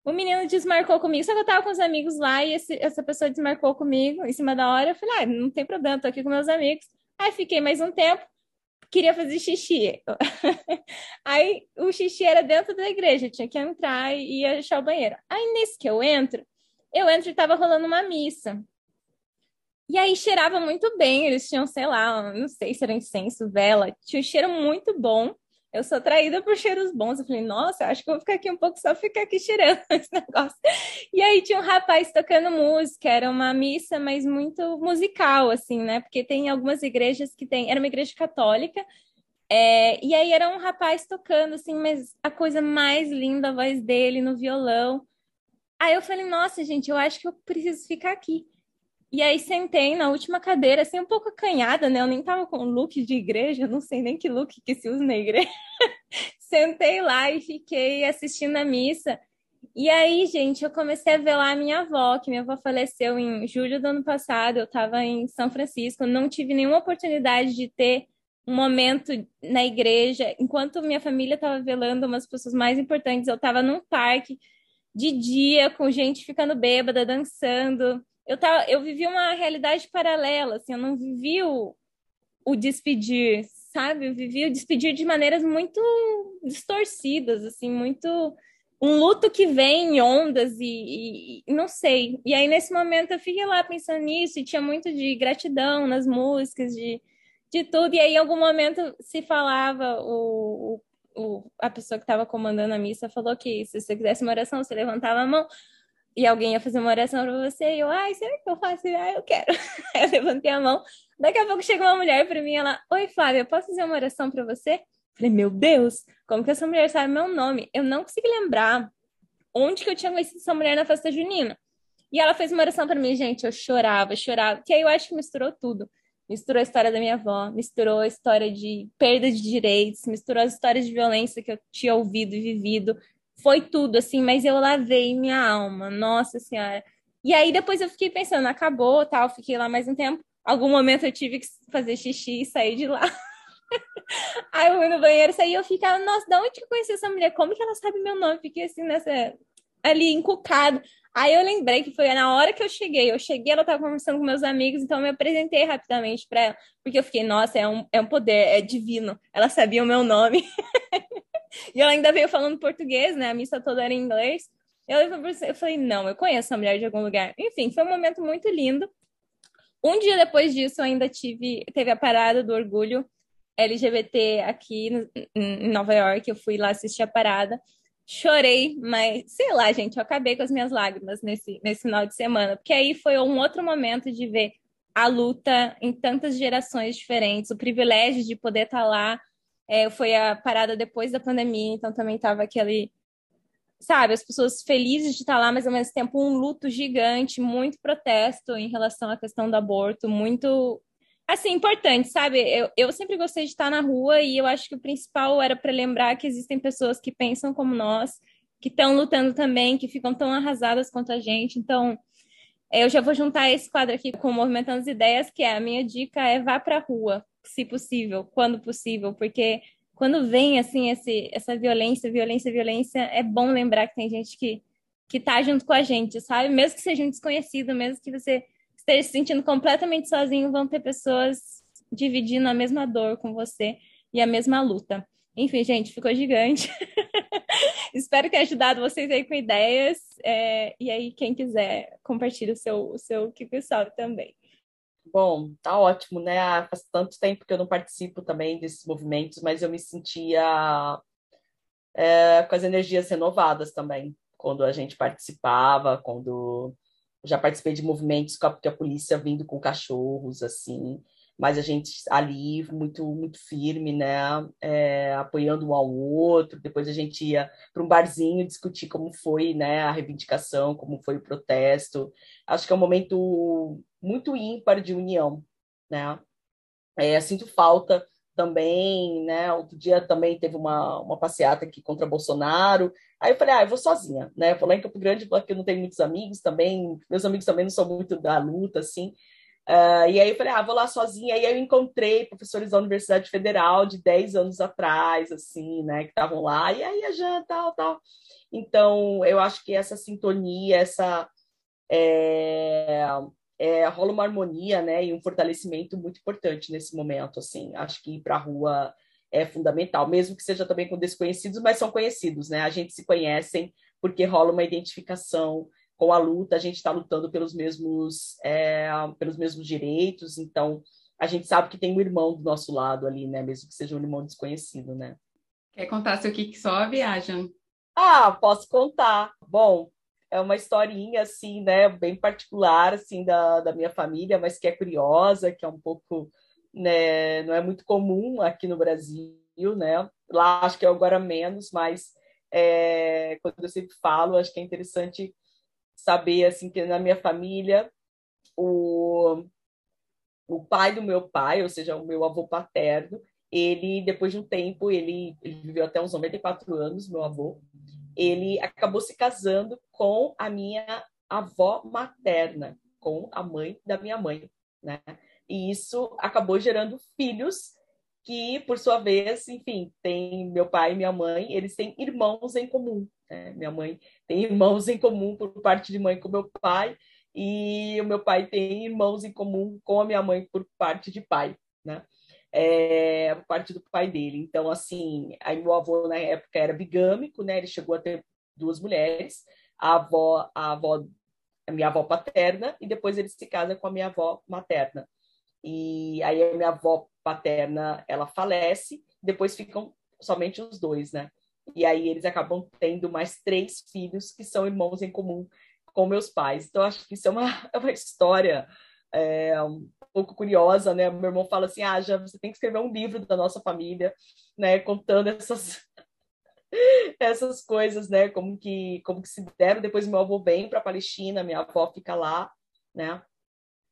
O menino desmarcou comigo, só que eu tava com os amigos lá e esse, essa pessoa desmarcou comigo em cima da hora. Eu falei, ah, não tem problema, tô aqui com meus amigos. Aí fiquei mais um tempo, queria fazer xixi. Aí o xixi era dentro da igreja, tinha que entrar e ia achar o banheiro. Aí nesse que eu entro, eu entro e tava rolando uma missa. E aí cheirava muito bem, eles tinham, sei lá, não sei se era incenso, vela, tinha um cheiro muito bom. Eu sou atraída por cheiros bons. Eu falei, nossa, acho que vou ficar aqui um pouco só ficar aqui cheirando esse negócio. E aí tinha um rapaz tocando música, era uma missa, mas muito musical, assim, né? Porque tem algumas igrejas que tem. Era uma igreja católica, é, e aí era um rapaz tocando, assim, mas a coisa mais linda, a voz dele no violão. Aí eu falei, nossa, gente, eu acho que eu preciso ficar aqui. E aí sentei na última cadeira, assim, um pouco acanhada, né? Eu nem tava com look de igreja, não sei nem que look que se usa na igreja. Sentei lá e fiquei assistindo a missa. E aí, gente, eu comecei a lá a minha avó, que minha avó faleceu em julho do ano passado. Eu estava em São Francisco, não tive nenhuma oportunidade de ter um momento na igreja. Enquanto minha família estava velando umas pessoas mais importantes, eu estava num parque de dia, com gente ficando bêbada, dançando eu, tava, eu vivi uma realidade paralela, assim, eu não vivi o, o despedir, sabe? Eu vivi o despedir de maneiras muito distorcidas, assim, muito um luto que vem em ondas e, e, não sei. E aí nesse momento eu fiquei lá pensando nisso e tinha muito de gratidão nas músicas, de, de tudo. E aí em algum momento se falava o, o, a pessoa que estava comandando a missa falou que se você quisesse uma oração, você levantava a mão e alguém ia fazer uma oração para você, e eu, ai, será que eu faço? Ah, eu quero. Aí eu levantei a mão. Daqui a pouco chegou uma mulher para mim, ela, oi, Flávia, posso fazer uma oração para você? Falei, meu Deus, como que essa mulher sabe meu nome? Eu não consegui lembrar onde que eu tinha conhecido essa mulher na festa junina. E ela fez uma oração para mim, gente, eu chorava, chorava, que aí eu acho que misturou tudo. Misturou a história da minha avó, misturou a história de perda de direitos, misturou as histórias de violência que eu tinha ouvido e vivido, foi tudo, assim, mas eu lavei minha alma, nossa senhora. E aí depois eu fiquei pensando, acabou, tal, fiquei lá mais um tempo. Algum momento eu tive que fazer xixi e sair de lá. aí eu fui no banheiro, saí eu ficava, nossa, da onde que eu conheci essa mulher? Como que ela sabe meu nome? Fiquei assim nessa ali encucado. Aí eu lembrei que foi na hora que eu cheguei. Eu cheguei, ela estava conversando com meus amigos, então eu me apresentei rapidamente para ela, porque eu fiquei, nossa, é um, é um poder, é divino. Ela sabia o meu nome. E ela ainda veio falando português, né? A missa toda era em inglês. Eu, falei, não, eu conheço a mulher de algum lugar. Enfim, foi um momento muito lindo. Um dia depois disso, eu ainda tive, teve a parada do orgulho LGBT aqui no, em Nova York. Eu fui lá assistir a parada. Chorei, mas sei lá, gente, eu acabei com as minhas lágrimas nesse, nesse final de semana, porque aí foi um outro momento de ver a luta em tantas gerações diferentes, o privilégio de poder estar lá é, foi a parada depois da pandemia, então também tava aquele, sabe, as pessoas felizes de estar lá, mas ao mesmo tempo um luto gigante, muito protesto em relação à questão do aborto, muito assim, importante, sabe? Eu, eu sempre gostei de estar na rua e eu acho que o principal era para lembrar que existem pessoas que pensam como nós, que estão lutando também, que ficam tão arrasadas quanto a gente. Então, eu já vou juntar esse quadro aqui com o Movimentando as Ideias, que é a minha dica é vá para a rua, se possível, quando possível, porque quando vem assim esse, essa violência, violência, violência, é bom lembrar que tem gente que que tá junto com a gente, sabe? Mesmo que seja um desconhecido, mesmo que você esteja se sentindo completamente sozinho, vão ter pessoas dividindo a mesma dor com você e a mesma luta. Enfim, gente, ficou gigante. Espero ter ajudado vocês aí com ideias. É, e aí, quem quiser, compartilhe o seu, o seu Keep Salve também. Bom, tá ótimo, né? Ah, faz tanto tempo que eu não participo também desses movimentos, mas eu me sentia é, com as energias renovadas também, quando a gente participava, quando já participei de movimentos com a, a polícia vindo com cachorros, assim, mas a gente ali muito muito firme, né, é, apoiando um ao outro. Depois a gente ia para um barzinho discutir como foi, né, a reivindicação, como foi o protesto. Acho que é um momento muito ímpar de união, né. É, sinto falta também, né? Outro dia também teve uma, uma passeata aqui contra Bolsonaro. Aí eu falei, ah, eu vou sozinha, né? Vou lá em Campo Grande, porque eu não tenho muitos amigos também, meus amigos também não são muito da luta, assim. Uh, e aí eu falei, ah, vou lá sozinha. E aí eu encontrei professores da Universidade Federal de 10 anos atrás, assim, né, que estavam lá. E aí a Jean, tal, tal. Então, eu acho que essa sintonia, essa... É, é, rola uma harmonia, né, e um fortalecimento muito importante nesse momento, assim. Acho que ir para a rua é fundamental, mesmo que seja também com desconhecidos, mas são conhecidos, né? A gente se conhecem porque rola uma identificação com a luta, a gente está lutando pelos mesmos, é, pelos mesmos direitos, então a gente sabe que tem um irmão do nosso lado ali, né? Mesmo que seja um irmão desconhecido, né? Quer contar seu que só a viagem? Ah, posso contar. Bom, é uma historinha assim, né, bem particular assim da, da minha família, mas que é curiosa, que é um pouco, né, não é muito comum aqui no Brasil, né? Lá acho que é agora menos, mas é, quando eu sempre falo, acho que é interessante saber assim que na minha família o o pai do meu pai, ou seja, o meu avô paterno, ele depois de um tempo, ele, ele viveu até uns 94 anos, meu avô, ele acabou se casando com a minha avó materna, com a mãe da minha mãe, né? E isso acabou gerando filhos que, por sua vez, enfim, tem meu pai e minha mãe, eles têm irmãos em comum, né? Minha mãe tem irmãos em comum por parte de mãe com meu pai, e o meu pai tem irmãos em comum com a minha mãe por parte de pai, né? É, por parte do pai dele. Então, assim, aí meu avô na época era bigâmico, né? Ele chegou a ter duas mulheres, a avó, a avó, a minha avó paterna, e depois ele se casa com a minha avó materna. E aí a minha avó paterna, ela falece, depois ficam somente os dois, né? E aí eles acabam tendo mais três filhos que são irmãos em comum com meus pais. Então, acho que isso é uma, é uma história é, pouco curiosa, né? Meu irmão fala assim, ah, já você tem que escrever um livro da nossa família, né? Contando essas essas coisas, né? Como que como que se deram. Depois meu avô vem para a Palestina, minha avó fica lá, né?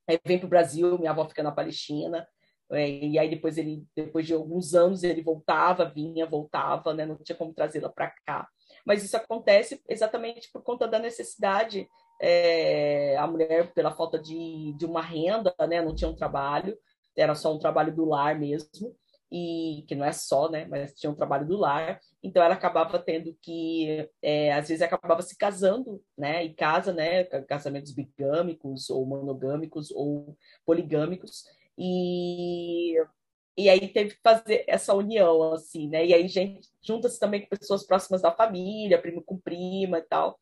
Aí vem para o Brasil, minha avó fica na Palestina. É, e aí depois ele, depois de alguns anos, ele voltava, vinha, voltava, né? Não tinha como trazê-la para cá. Mas isso acontece exatamente por conta da necessidade. É, a mulher, pela falta de, de uma renda, né? Não tinha um trabalho, era só um trabalho do lar mesmo e que não é só, né, mas tinha um trabalho do lar, então ela acabava tendo que, é, às vezes acabava se casando, né, e casa, né, casamentos bigâmicos ou monogâmicos ou poligâmicos, e e aí teve que fazer essa união, assim, né? E aí gente junta-se também com pessoas próximas da família, primo com prima e tal.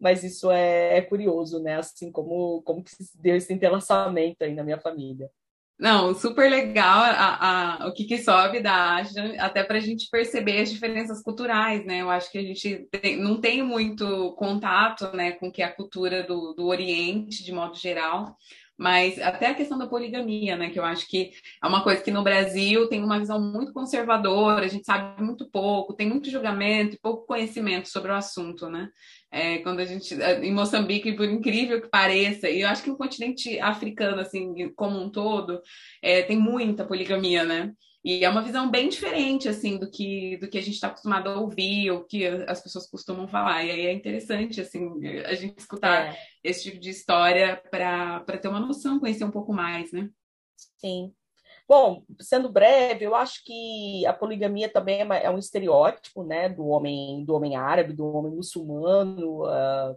Mas isso é, é curioso, né? Assim, como, como que deu esse entrelaçamento aí na minha família. Não, super legal a, a, o que, que sobe da Ásia, até para a gente perceber as diferenças culturais, né? Eu acho que a gente tem, não tem muito contato né, com que é a cultura do, do Oriente, de modo geral, mas até a questão da poligamia, né? Que eu acho que é uma coisa que no Brasil tem uma visão muito conservadora, a gente sabe muito pouco, tem muito julgamento e pouco conhecimento sobre o assunto, né? É, quando a gente em Moçambique, por incrível que pareça, e eu acho que o continente africano, assim, como um todo, é, tem muita poligamia, né? E é uma visão bem diferente, assim, do que, do que a gente está acostumado a ouvir, ou que as pessoas costumam falar. E aí é interessante, assim, a gente escutar é. esse tipo de história para ter uma noção, conhecer um pouco mais, né? Sim. Bom, sendo breve, eu acho que a poligamia também é, é um estereótipo, né, do homem, do homem árabe, do homem muçulmano, uh,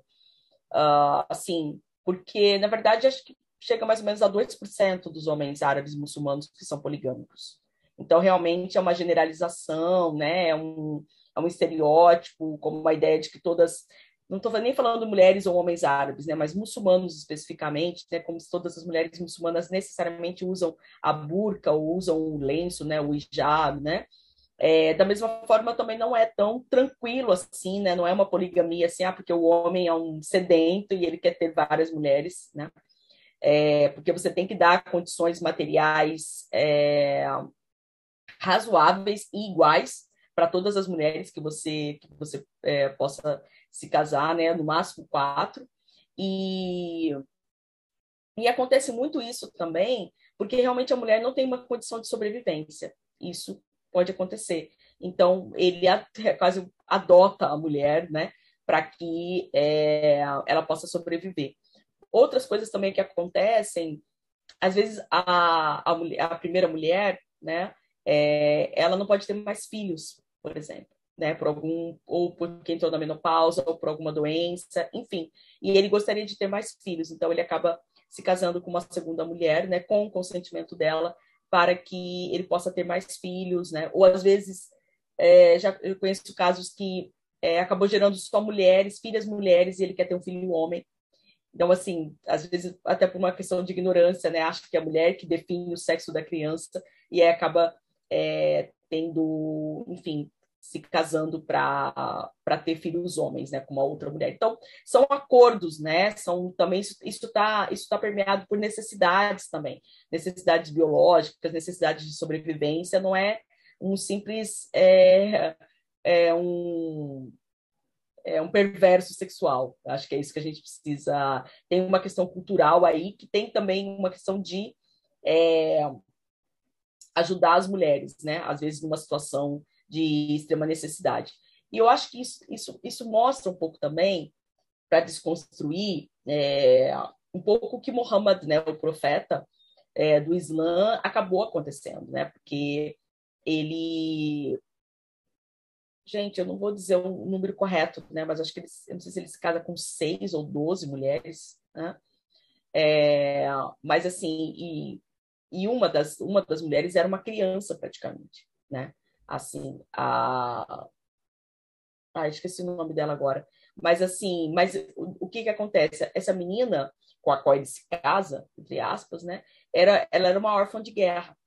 uh, assim, porque, na verdade, acho que chega mais ou menos a 2% dos homens árabes muçulmanos que são poligâmicos. Então, realmente é uma generalização, né? é, um, é um estereótipo, como uma ideia de que todas. Não estou nem falando mulheres ou homens árabes, né? mas muçulmanos especificamente, né? como se todas as mulheres muçulmanas necessariamente usam a burca ou usam o lenço, né? o hijab, né? É, da mesma forma, também não é tão tranquilo assim, né? Não é uma poligamia assim, ah, porque o homem é um sedento e ele quer ter várias mulheres, né? É, porque você tem que dar condições materiais é, razoáveis e iguais para todas as mulheres que você que você é, possa se casar, né? No máximo quatro. E e acontece muito isso também, porque realmente a mulher não tem uma condição de sobrevivência. Isso pode acontecer. Então ele é, quase adota a mulher, né? Para que é, ela possa sobreviver. Outras coisas também que acontecem às vezes a, a, mulher, a primeira mulher, né, é, ela não pode ter mais filhos, por exemplo, né, por algum ou porque entrou na menopausa ou por alguma doença, enfim. E ele gostaria de ter mais filhos, então ele acaba se casando com uma segunda mulher, né, com o consentimento dela, para que ele possa ter mais filhos, né? Ou às vezes é, já eu conheço casos que é, acabou gerando só mulheres, filhas mulheres, e ele quer ter um filho homem. Então, assim, às vezes, até por uma questão de ignorância, né? Acha que é a mulher que define o sexo da criança e acaba é, tendo, enfim, se casando para ter filhos homens, né, com uma outra mulher. Então, são acordos, né? São também isso está isso tá permeado por necessidades também, necessidades biológicas, necessidades de sobrevivência. Não é um simples é, é um é um perverso sexual. Acho que é isso que a gente precisa. Tem uma questão cultural aí que tem também uma questão de é, ajudar as mulheres, né? Às vezes numa situação de extrema necessidade. E eu acho que isso, isso, isso mostra um pouco também, para desconstruir é, um pouco o que Muhammad, né, o profeta é, do Islã, acabou acontecendo, né? Porque ele gente, eu não vou dizer o número correto, né? Mas acho que ele, eu não sei se ele se casa com seis ou doze mulheres, né? É, mas assim, e, e uma das uma das mulheres era uma criança praticamente, né? assim, a ah, esqueci o nome dela agora. Mas assim, mas o, o que que acontece? Essa menina com a qual ele se casa, entre aspas, né? Era, ela era uma órfã de guerra.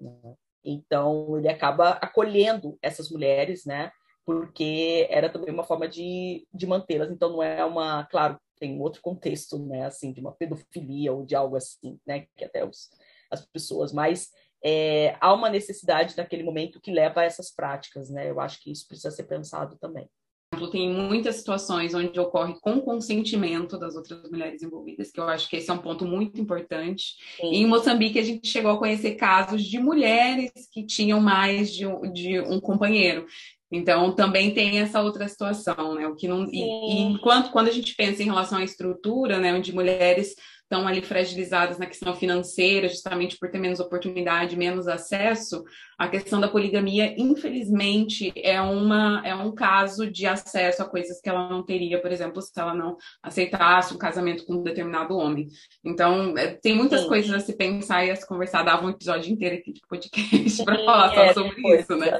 Né? Então ele acaba acolhendo essas mulheres, né? Porque era também uma forma de, de mantê-las. Então não é uma, claro, tem outro contexto, né? Assim, de uma pedofilia ou de algo assim, né? Que até os, as pessoas mais é, há uma necessidade naquele momento que leva a essas práticas, né? Eu acho que isso precisa ser pensado também. Tem muitas situações onde ocorre com consentimento das outras mulheres envolvidas, que eu acho que esse é um ponto muito importante. Sim. Em Moçambique, a gente chegou a conhecer casos de mulheres que tinham mais de, de um companheiro. Então, também tem essa outra situação, né? O que não, e, e enquanto quando a gente pensa em relação à estrutura, né, onde mulheres estão ali fragilizadas na questão financeira, justamente por ter menos oportunidade, menos acesso, a questão da poligamia, infelizmente, é, uma, é um caso de acesso a coisas que ela não teria, por exemplo, se ela não aceitasse um casamento com um determinado homem. Então, é, tem muitas Sim. coisas a se pensar e a se conversar. Dava um episódio inteiro aqui de podcast para falar só é, sobre isso, né?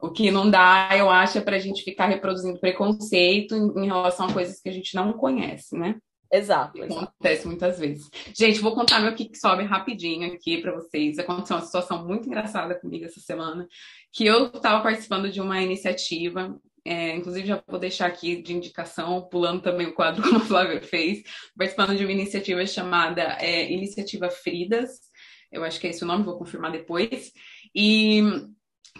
O que não dá, eu acho, é para a gente ficar reproduzindo preconceito em, em relação a coisas que a gente não conhece, né? Exato, Acontece muitas vezes. Gente, vou contar meu que sobe rapidinho aqui para vocês. Aconteceu uma situação muito engraçada comigo essa semana, que eu estava participando de uma iniciativa, é, inclusive já vou deixar aqui de indicação, pulando também o quadro como a Flávia fez, participando de uma iniciativa chamada é, Iniciativa Fridas, eu acho que é esse o nome, vou confirmar depois. E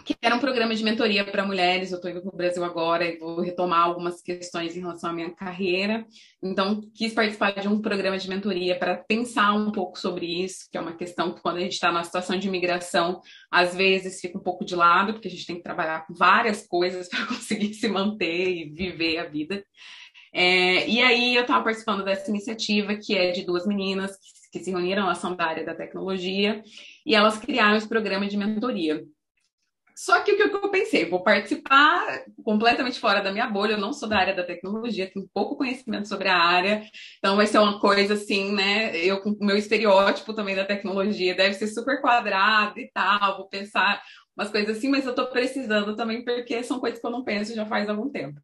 que era um programa de mentoria para mulheres. Eu estou indo para o Brasil agora e vou retomar algumas questões em relação à minha carreira. Então, quis participar de um programa de mentoria para pensar um pouco sobre isso, que é uma questão que, quando a gente está na situação de imigração, às vezes fica um pouco de lado, porque a gente tem que trabalhar com várias coisas para conseguir se manter e viver a vida. É, e aí, eu estava participando dessa iniciativa, que é de duas meninas que, que se reuniram, elas são da área da tecnologia, e elas criaram esse programa de mentoria. Só que o que eu pensei, vou participar completamente fora da minha bolha, eu não sou da área da tecnologia, tenho pouco conhecimento sobre a área, então vai ser uma coisa assim, né? Eu com o meu estereótipo também da tecnologia deve ser super quadrado e tal, vou pensar umas coisas assim, mas eu tô precisando também porque são coisas que eu não penso já faz algum tempo.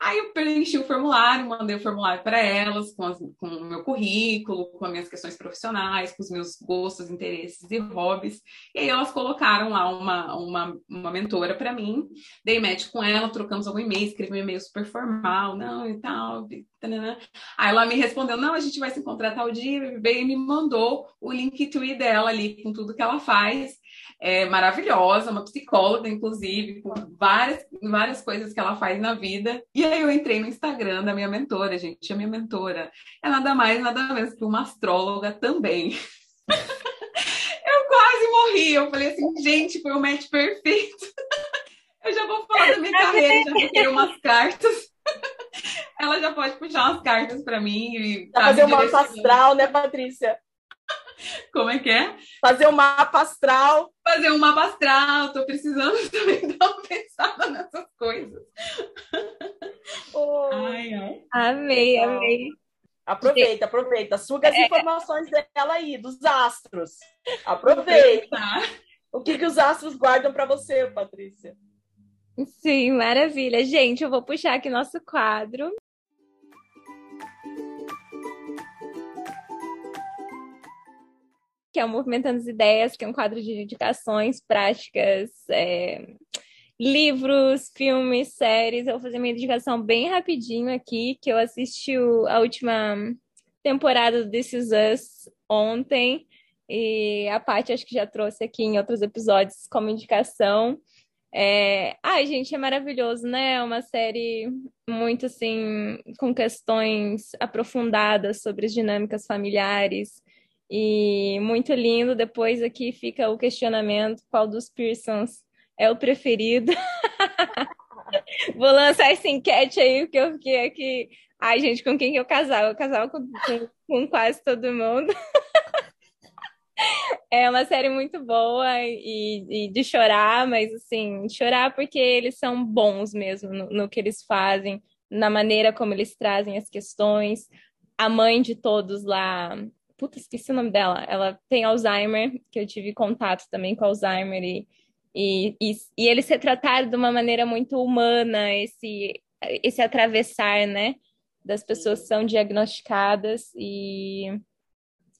Aí eu preenchi o formulário, mandei o formulário para elas, com, as, com, o meu currículo, com as minhas questões profissionais, com os meus gostos, interesses e hobbies. E aí elas colocaram lá uma, uma, uma mentora para mim, dei match com ela, trocamos algum e-mail, escrevi um e-mail super formal, não, e tal. E Aí ela me respondeu, não, a gente vai se encontrar tal dia, e me mandou o link tweet dela ali, com tudo que ela faz é maravilhosa, uma psicóloga, inclusive, com várias, várias coisas que ela faz na vida. E aí eu entrei no Instagram da minha mentora, gente. A minha mentora é nada mais, nada menos que uma astróloga também. eu quase morri. Eu falei assim, gente, foi o match perfeito. eu já vou falar da minha carreira, já vou umas cartas. Ela já pode puxar umas cartas para mim. E tá fazer uma astral, né, Patrícia? Como é que é? Fazer um mapa astral. Fazer um mapa astral. Tô precisando também dar uma pensada nessas coisas. Oh. Ai, ai. Amei, amei. Aproveita, aproveita. Suga as é. informações dela aí, dos astros. Aproveita. O que, que os astros guardam para você, Patrícia? Sim, maravilha. Gente, eu vou puxar aqui nosso quadro. Que é o Movimentando as Ideias, que é um quadro de indicações práticas, é, livros, filmes, séries. Eu vou fazer minha indicação bem rapidinho aqui, que eu assisti a última temporada do This Is Us ontem. E a Paty acho que já trouxe aqui em outros episódios como indicação. É... Ai, gente, é maravilhoso, né? É uma série muito, assim, com questões aprofundadas sobre as dinâmicas familiares e muito lindo. Depois aqui fica o questionamento, qual dos Pearsons é o preferido. Vou lançar essa enquete aí, porque eu fiquei aqui... Ai, gente, com quem que eu casava? Eu casava com, com, com quase todo mundo. É uma série muito boa e, e, de chorar, mas assim, chorar porque eles são bons mesmo no, no, que eles fazem, na maneira como eles trazem as questões. A mãe de todos lá, puta, esqueci o nome dela, ela tem Alzheimer, que eu tive contato também com Alzheimer e, e, e, e eles retrataram de uma maneira muito humana esse, esse atravessar, né, das pessoas que são diagnosticadas e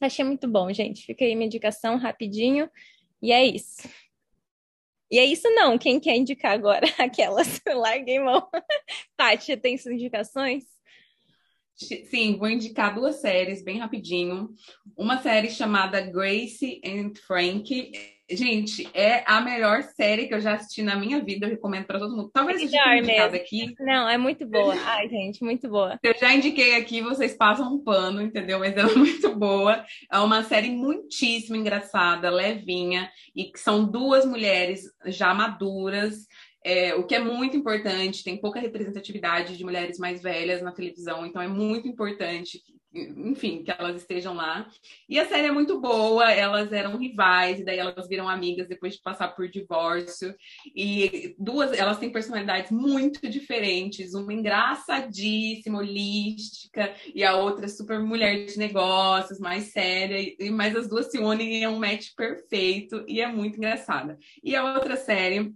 Achei muito bom, gente. Fica aí minha indicação rapidinho. E é isso. E é isso não. Quem quer indicar agora? Aquelas. Larguei mão. Tati, tem suas indicações? Sim, vou indicar duas séries bem rapidinho. Uma série chamada Grace and Frank Gente, é a melhor série que eu já assisti na minha vida. Eu recomendo para todo mundo. Talvez seja indicada aqui. Não, é muito boa. Ai, gente, muito boa. Eu já indiquei aqui, vocês passam um pano, entendeu? Mas ela é muito boa. É uma série muitíssimo engraçada, levinha, e que são duas mulheres já maduras. É, o que é muito importante, tem pouca representatividade de mulheres mais velhas na televisão, então é muito importante enfim, que elas estejam lá. E a série é muito boa, elas eram rivais, e daí elas viram amigas depois de passar por divórcio. E duas, elas têm personalidades muito diferentes, uma engraçadíssima, holística, e a outra super mulher de negócios, mais séria, e, mas as duas se unem e é um match perfeito, e é muito engraçada. E a outra série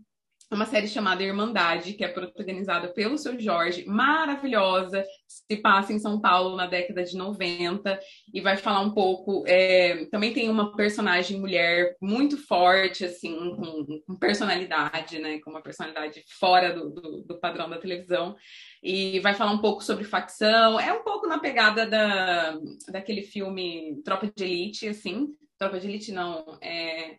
uma série chamada Irmandade, que é protagonizada pelo seu Jorge, maravilhosa, se passa em São Paulo na década de 90 e vai falar um pouco. É, também tem uma personagem mulher muito forte, assim, com, com personalidade, né? Com uma personalidade fora do, do, do, padrão da televisão. E vai falar um pouco sobre facção. É um pouco na pegada da, daquele filme Tropa de Elite, assim. Tropa de Elite não. É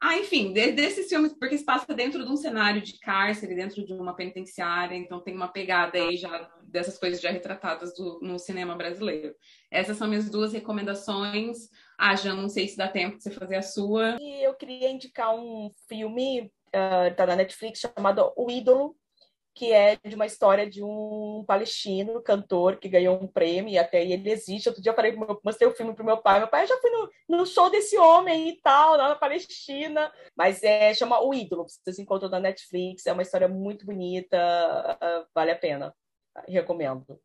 ah, enfim, desses filmes, porque se passa dentro de um cenário de cárcere, dentro de uma penitenciária, então tem uma pegada aí já dessas coisas já retratadas do, no cinema brasileiro. Essas são minhas duas recomendações. Ah, já não sei se dá tempo de você fazer a sua. E eu queria indicar um filme, uh, tá na Netflix, chamado O Ídolo, que é de uma história de um palestino, cantor, que ganhou um prêmio, e até ele existe. Outro dia eu falei, mostrei o filme pro meu pai, meu pai, já fui no, no show desse homem e tal, lá na Palestina, mas é, chama O Ídolo, vocês encontram na Netflix, é uma história muito bonita, uh, vale a pena, recomendo.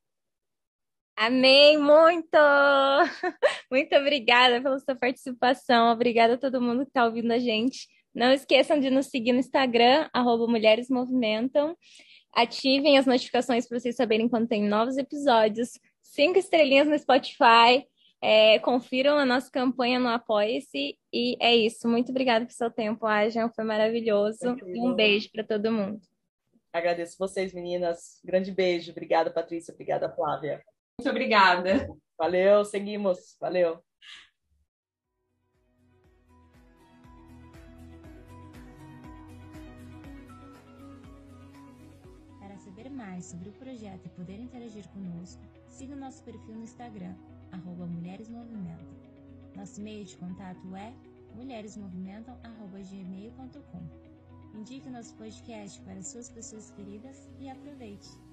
Amei muito! Muito obrigada pela sua participação, obrigada a todo mundo que está ouvindo a gente. Não esqueçam de nos seguir no Instagram, arroba Mulheres Movimentam. Ativem as notificações para vocês saberem quando tem novos episódios. Cinco estrelinhas no Spotify. É, confiram a nossa campanha no Apoia-se. E é isso. Muito obrigada pelo seu tempo, Ajan. Foi maravilhoso. E um beijo para todo mundo. Agradeço vocês, meninas. Grande beijo. Obrigada, Patrícia. Obrigada, Flávia. Muito obrigada. Valeu, seguimos. Valeu. Mais sobre o projeto e poder interagir conosco, siga nosso perfil no Instagram, arroba Mulheres Movimentam. Nosso e-mail de contato é mulheresmovimentam.gmail.com. Indique nosso podcast para suas pessoas queridas e aproveite!